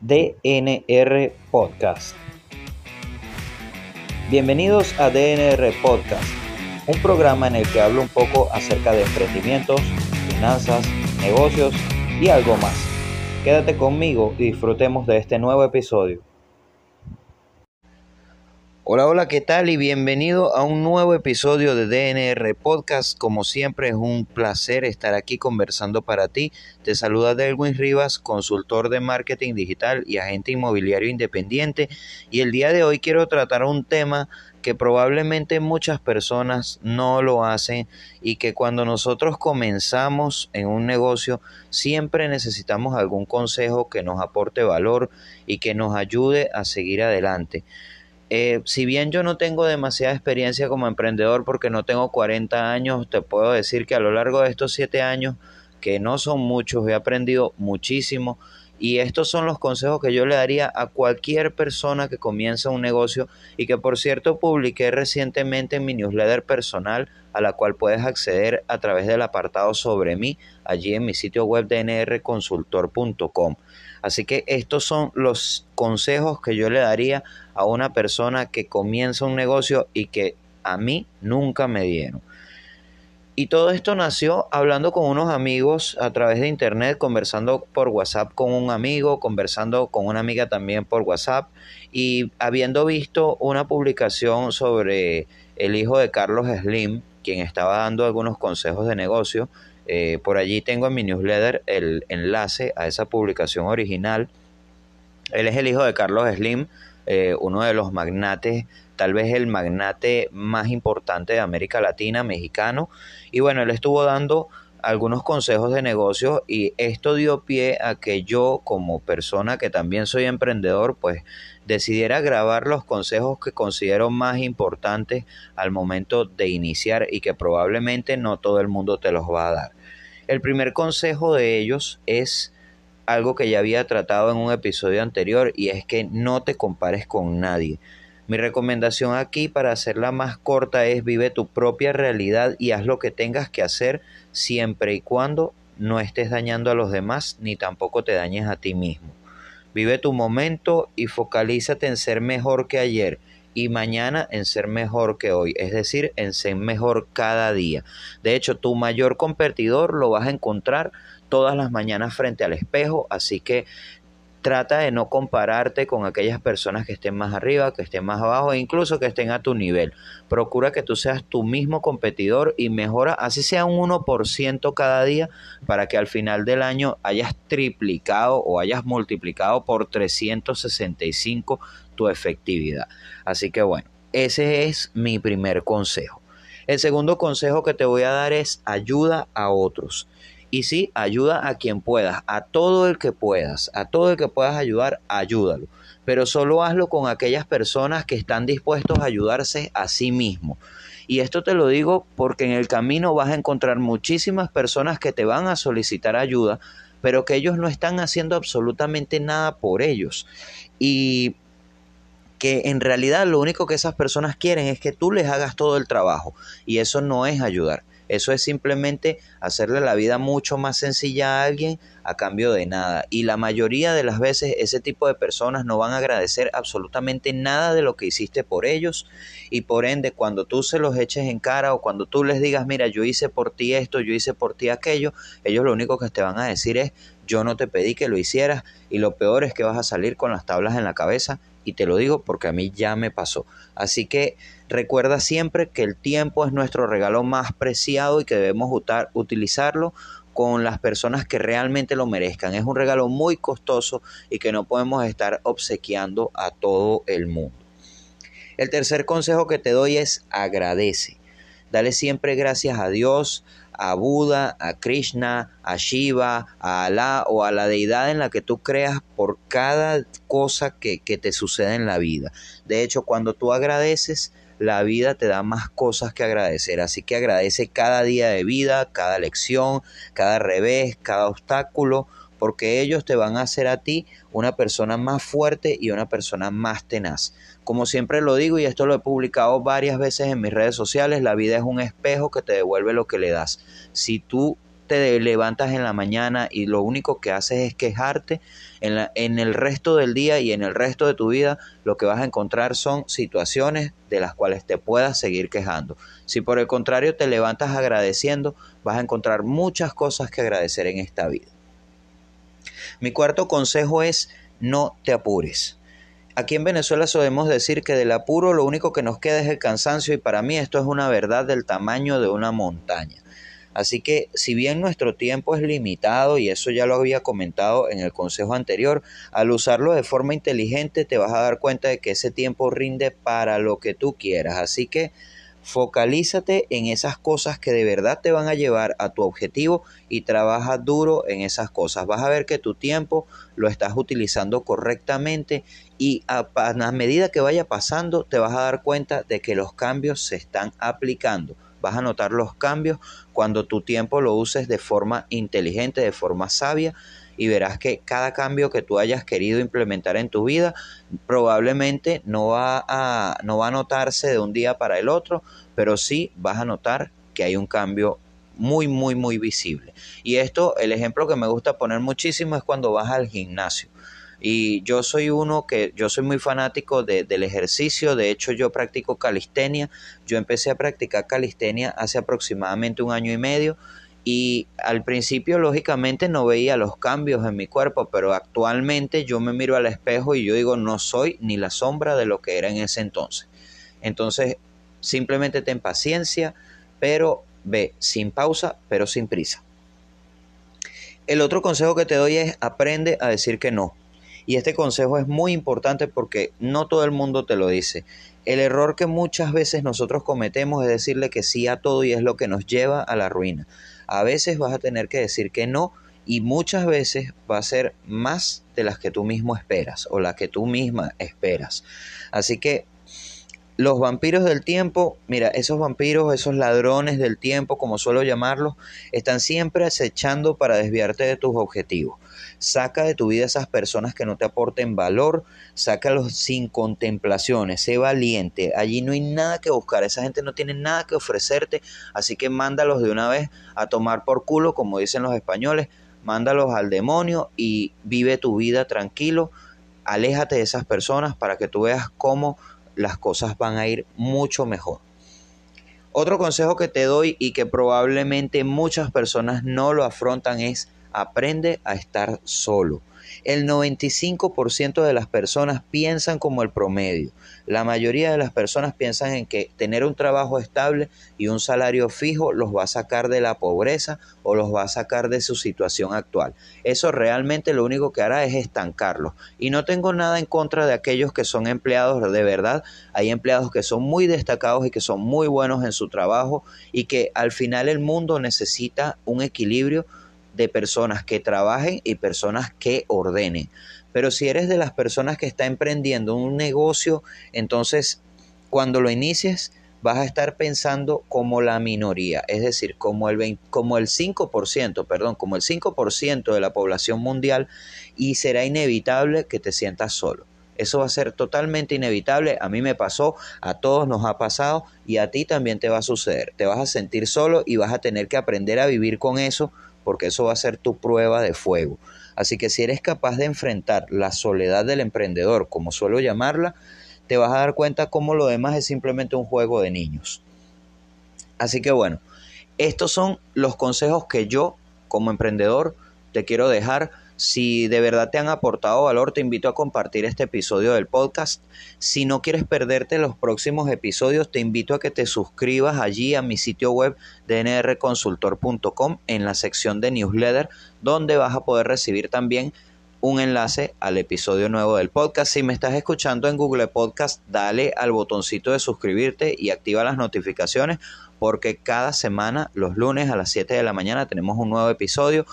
DNR Podcast. Bienvenidos a DNR Podcast, un programa en el que hablo un poco acerca de emprendimientos, finanzas, negocios y algo más. Quédate conmigo y disfrutemos de este nuevo episodio. Hola, hola, ¿qué tal? Y bienvenido a un nuevo episodio de DNR Podcast. Como siempre es un placer estar aquí conversando para ti. Te saluda Delwin Rivas, consultor de marketing digital y agente inmobiliario independiente. Y el día de hoy quiero tratar un tema que probablemente muchas personas no lo hacen y que cuando nosotros comenzamos en un negocio siempre necesitamos algún consejo que nos aporte valor y que nos ayude a seguir adelante. Eh, si bien yo no tengo demasiada experiencia como emprendedor porque no tengo 40 años, te puedo decir que a lo largo de estos 7 años, que no son muchos, he aprendido muchísimo y estos son los consejos que yo le daría a cualquier persona que comienza un negocio y que por cierto publiqué recientemente en mi newsletter personal a la cual puedes acceder a través del apartado sobre mí allí en mi sitio web dnrconsultor.com. Así que estos son los consejos que yo le daría a una persona que comienza un negocio y que a mí nunca me dieron. Y todo esto nació hablando con unos amigos a través de internet, conversando por WhatsApp con un amigo, conversando con una amiga también por WhatsApp y habiendo visto una publicación sobre el hijo de Carlos Slim, quien estaba dando algunos consejos de negocio. Eh, por allí tengo en mi newsletter el enlace a esa publicación original. Él es el hijo de Carlos Slim, eh, uno de los magnates tal vez el magnate más importante de América Latina, mexicano. Y bueno, él estuvo dando algunos consejos de negocio y esto dio pie a que yo como persona que también soy emprendedor pues decidiera grabar los consejos que considero más importantes al momento de iniciar y que probablemente no todo el mundo te los va a dar. El primer consejo de ellos es algo que ya había tratado en un episodio anterior y es que no te compares con nadie. Mi recomendación aquí para hacerla más corta es vive tu propia realidad y haz lo que tengas que hacer siempre y cuando no estés dañando a los demás ni tampoco te dañes a ti mismo. Vive tu momento y focalízate en ser mejor que ayer y mañana en ser mejor que hoy, es decir, en ser mejor cada día. De hecho, tu mayor competidor lo vas a encontrar todas las mañanas frente al espejo, así que trata de no compararte con aquellas personas que estén más arriba, que estén más abajo e incluso que estén a tu nivel. Procura que tú seas tu mismo competidor y mejora, así sea un 1% cada día, para que al final del año hayas triplicado o hayas multiplicado por 365 tu efectividad. Así que bueno, ese es mi primer consejo. El segundo consejo que te voy a dar es ayuda a otros. Y sí, ayuda a quien puedas, a todo el que puedas, a todo el que puedas ayudar, ayúdalo. Pero solo hazlo con aquellas personas que están dispuestos a ayudarse a sí mismos. Y esto te lo digo porque en el camino vas a encontrar muchísimas personas que te van a solicitar ayuda, pero que ellos no están haciendo absolutamente nada por ellos. Y que en realidad lo único que esas personas quieren es que tú les hagas todo el trabajo. Y eso no es ayudar. Eso es simplemente hacerle la vida mucho más sencilla a alguien a cambio de nada. Y la mayoría de las veces ese tipo de personas no van a agradecer absolutamente nada de lo que hiciste por ellos. Y por ende, cuando tú se los eches en cara o cuando tú les digas, mira, yo hice por ti esto, yo hice por ti aquello, ellos lo único que te van a decir es, yo no te pedí que lo hicieras. Y lo peor es que vas a salir con las tablas en la cabeza. Y te lo digo porque a mí ya me pasó. Así que Recuerda siempre que el tiempo es nuestro regalo más preciado y que debemos utilizarlo con las personas que realmente lo merezcan. Es un regalo muy costoso y que no podemos estar obsequiando a todo el mundo. El tercer consejo que te doy es agradece. Dale siempre gracias a Dios, a Buda, a Krishna, a Shiva, a Alá o a la deidad en la que tú creas por cada cosa que, que te sucede en la vida. De hecho, cuando tú agradeces, la vida te da más cosas que agradecer. Así que agradece cada día de vida, cada lección, cada revés, cada obstáculo, porque ellos te van a hacer a ti una persona más fuerte y una persona más tenaz. Como siempre lo digo y esto lo he publicado varias veces en mis redes sociales, la vida es un espejo que te devuelve lo que le das. Si tú te levantas en la mañana y lo único que haces es quejarte, en, en el resto del día y en el resto de tu vida lo que vas a encontrar son situaciones de las cuales te puedas seguir quejando. Si por el contrario te levantas agradeciendo, vas a encontrar muchas cosas que agradecer en esta vida. Mi cuarto consejo es no te apures. Aquí en Venezuela solemos decir que del apuro lo único que nos queda es el cansancio y para mí esto es una verdad del tamaño de una montaña. Así que si bien nuestro tiempo es limitado, y eso ya lo había comentado en el consejo anterior, al usarlo de forma inteligente te vas a dar cuenta de que ese tiempo rinde para lo que tú quieras. Así que focalízate en esas cosas que de verdad te van a llevar a tu objetivo y trabaja duro en esas cosas. Vas a ver que tu tiempo lo estás utilizando correctamente y a, a medida que vaya pasando te vas a dar cuenta de que los cambios se están aplicando vas a notar los cambios cuando tu tiempo lo uses de forma inteligente, de forma sabia y verás que cada cambio que tú hayas querido implementar en tu vida probablemente no va a no va a notarse de un día para el otro, pero sí vas a notar que hay un cambio muy muy muy visible. Y esto el ejemplo que me gusta poner muchísimo es cuando vas al gimnasio. Y yo soy uno que, yo soy muy fanático del ejercicio, de hecho yo practico calistenia, yo empecé a practicar calistenia hace aproximadamente un año y medio y al principio lógicamente no veía los cambios en mi cuerpo, pero actualmente yo me miro al espejo y yo digo no soy ni la sombra de lo que era en ese entonces. Entonces simplemente ten paciencia, pero ve sin pausa, pero sin prisa. El otro consejo que te doy es aprende a decir que no. Y este consejo es muy importante porque no todo el mundo te lo dice. El error que muchas veces nosotros cometemos es decirle que sí a todo y es lo que nos lleva a la ruina. A veces vas a tener que decir que no y muchas veces va a ser más de las que tú mismo esperas o las que tú misma esperas. Así que los vampiros del tiempo, mira, esos vampiros, esos ladrones del tiempo, como suelo llamarlos, están siempre acechando para desviarte de tus objetivos. Saca de tu vida esas personas que no te aporten valor, sácalos sin contemplaciones, sé valiente. Allí no hay nada que buscar, esa gente no tiene nada que ofrecerte, así que mándalos de una vez a tomar por culo, como dicen los españoles, mándalos al demonio y vive tu vida tranquilo. Aléjate de esas personas para que tú veas cómo las cosas van a ir mucho mejor. Otro consejo que te doy y que probablemente muchas personas no lo afrontan es aprende a estar solo. El 95% de las personas piensan como el promedio. La mayoría de las personas piensan en que tener un trabajo estable y un salario fijo los va a sacar de la pobreza o los va a sacar de su situación actual. Eso realmente lo único que hará es estancarlos. Y no tengo nada en contra de aquellos que son empleados de verdad. Hay empleados que son muy destacados y que son muy buenos en su trabajo y que al final el mundo necesita un equilibrio de personas que trabajen y personas que ordenen. Pero si eres de las personas que está emprendiendo un negocio, entonces cuando lo inicies vas a estar pensando como la minoría, es decir, como el, como el 5%, perdón, como el 5% de la población mundial y será inevitable que te sientas solo. Eso va a ser totalmente inevitable. A mí me pasó, a todos nos ha pasado y a ti también te va a suceder. Te vas a sentir solo y vas a tener que aprender a vivir con eso porque eso va a ser tu prueba de fuego. Así que si eres capaz de enfrentar la soledad del emprendedor, como suelo llamarla, te vas a dar cuenta cómo lo demás es simplemente un juego de niños. Así que bueno, estos son los consejos que yo como emprendedor te quiero dejar si de verdad te han aportado valor, te invito a compartir este episodio del podcast. Si no quieres perderte los próximos episodios, te invito a que te suscribas allí a mi sitio web dnrconsultor.com en la sección de newsletter, donde vas a poder recibir también un enlace al episodio nuevo del podcast. Si me estás escuchando en Google Podcast, dale al botoncito de suscribirte y activa las notificaciones porque cada semana, los lunes a las 7 de la mañana, tenemos un nuevo episodio.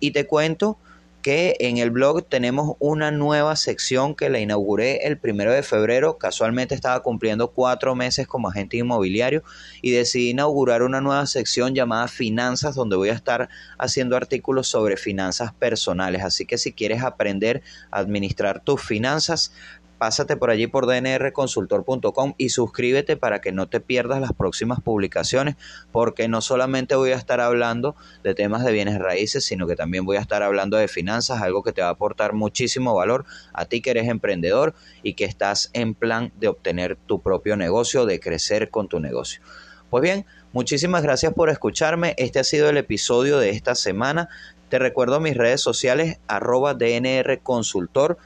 Y te cuento que en el blog tenemos una nueva sección que la inauguré el primero de febrero. Casualmente estaba cumpliendo cuatro meses como agente inmobiliario y decidí inaugurar una nueva sección llamada Finanzas, donde voy a estar haciendo artículos sobre finanzas personales. Así que si quieres aprender a administrar tus finanzas, pásate por allí por dnrconsultor.com y suscríbete para que no te pierdas las próximas publicaciones, porque no solamente voy a estar hablando de temas de bienes raíces, sino que también voy a estar hablando de finanzas, algo que te va a aportar muchísimo valor a ti que eres emprendedor y que estás en plan de obtener tu propio negocio, de crecer con tu negocio. Pues bien, muchísimas gracias por escucharme. Este ha sido el episodio de esta semana. Te recuerdo mis redes sociales, arroba dnrconsultor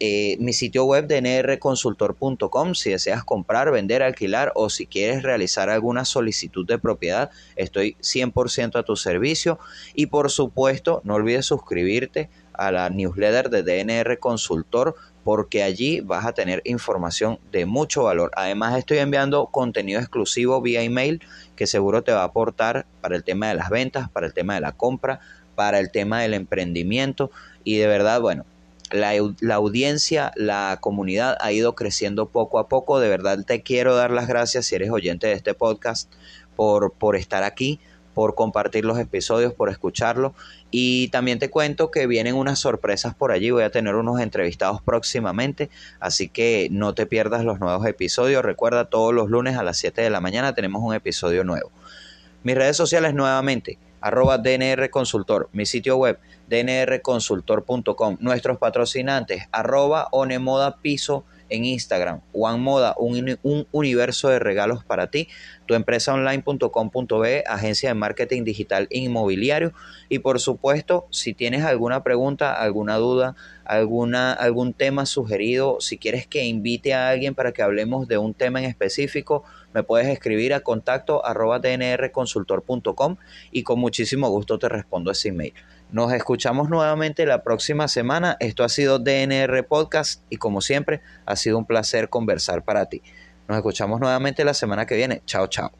eh, mi sitio web de nrconsultor.com si deseas comprar, vender, alquilar o si quieres realizar alguna solicitud de propiedad, estoy 100% a tu servicio y por supuesto no olvides suscribirte a la newsletter de DNR Consultor porque allí vas a tener información de mucho valor. Además estoy enviando contenido exclusivo vía email que seguro te va a aportar para el tema de las ventas, para el tema de la compra, para el tema del emprendimiento y de verdad, bueno, la, la, audiencia, la comunidad ha ido creciendo poco a poco. De verdad te quiero dar las gracias si eres oyente de este podcast por, por estar aquí, por compartir los episodios, por escucharlo. Y también te cuento que vienen unas sorpresas por allí. Voy a tener unos entrevistados próximamente. Así que no te pierdas los nuevos episodios. Recuerda, todos los lunes a las 7 de la mañana tenemos un episodio nuevo. Mis redes sociales nuevamente arroba DNR Consultor, mi sitio web dnrconsultor.com, nuestros patrocinantes, arroba Onemoda Piso en Instagram, One Moda, un, un, universo de regalos para ti, tu empresa online.com.be, agencia de marketing digital inmobiliario. Y por supuesto, si tienes alguna pregunta, alguna duda, alguna, algún tema sugerido, si quieres que invite a alguien para que hablemos de un tema en específico, me puedes escribir a contacto arroba dnrconsultor.com y con muchísimo gusto te respondo ese email. Nos escuchamos nuevamente la próxima semana. Esto ha sido DNR Podcast y como siempre ha sido un placer conversar para ti. Nos escuchamos nuevamente la semana que viene. Chao, chao.